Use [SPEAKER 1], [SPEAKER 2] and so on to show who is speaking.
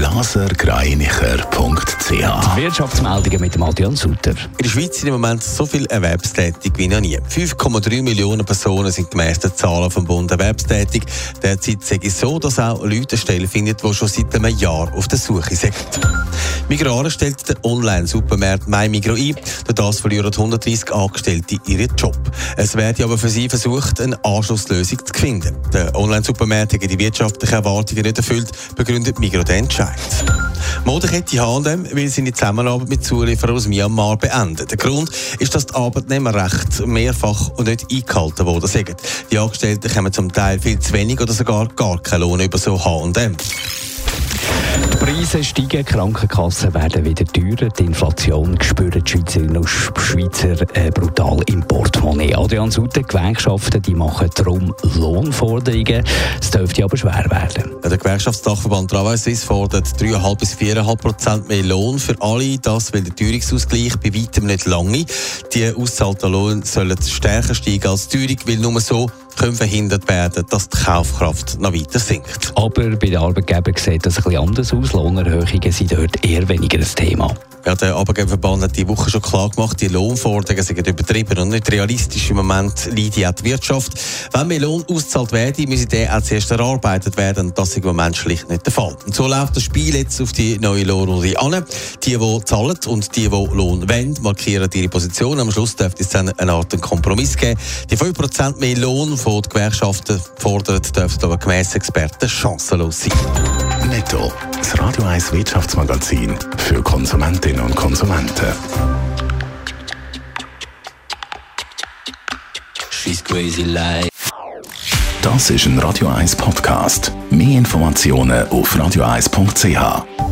[SPEAKER 1] blasergreinicher.ch
[SPEAKER 2] Wirtschaftsmeldungen mit dem Adrian Sutter.
[SPEAKER 3] In der Schweiz sind im Moment so viele erwerbstätig wie noch nie. 5,3 Millionen Personen sind gemäss den Zahlen vom Bund erwerbstätig. Derzeit sage ich so, dass auch Leute eine Stelle finden, die schon seit einem Jahr auf der Suche sind. Migrare stellt der Online-Supermarkt MyMigro ein. Durch das verlieren 130 Angestellte ihren Job. Es wird aber für sie versucht, eine Anschlusslösung zu finden. Der Online-Supermarkt hat die wirtschaftlichen Erwartungen nicht erfüllt, begründet Migro den Entscheid. Modekette H&M will seine Zusammenarbeit mit Zulieferern aus Myanmar beenden. Der Grund ist, dass die Arbeitnehmerrechte mehrfach und nicht eingehalten worden sind. Die Angestellten kommen zum Teil viel zu wenig oder sogar gar keinen Lohn über so H&M.
[SPEAKER 2] Die Preise steigen, Krankenkassen werden wieder teurer, die Inflation spüren die Schweizerinnen und Schweizer äh, brutal im Portemonnaie. Adrian Sutter, Gewerkschaften die machen darum Lohnforderungen. Es dürfte aber schwer werden.
[SPEAKER 3] Der Gewerkschaftsdachverband Travail fordert 3,5 bis 4,5 Prozent mehr Lohn für alle. Das will der Teuerungsausgleich bei weitem nicht lange. Die auszahlten Lohn sollen stärker steigen als die Teuerung, weil nur so können verhindert werden, dass die Kaufkraft noch weiter sinkt.
[SPEAKER 2] Aber bei den Arbeitgebern sieht das ein bisschen anders aus. Lohnerhöhungen sind dort eher weniger ein Thema.
[SPEAKER 3] Ja, der Arbeitgeberverband hat die Woche schon klar gemacht, die Lohnforderungen sind übertrieben und nicht realistisch. Im Moment leidet auch die Wirtschaft. Wenn mehr Lohn ausgezahlt werde, müsse der auch zuerst erarbeitet werden. Das ist im Moment schlicht nicht der Fall. Und so läuft das Spiel jetzt auf die neue Lohnrunde an. Die, die zahlen und die, die Lohn wollen, markieren ihre Position. Am Schluss dürfte es dann eine Art Kompromiss geben. Die 5% mehr Lohn von den Gewerkschaften fordert, dürfte aber gemäss Experten chancenlos sein.
[SPEAKER 1] Netto, das Radio 1 Wirtschaftsmagazin für Konsumentinnen und Konsumenten.
[SPEAKER 2] She's crazy like.
[SPEAKER 1] Das ist ein Radio 1 Podcast. Mehr Informationen auf radio1.ch.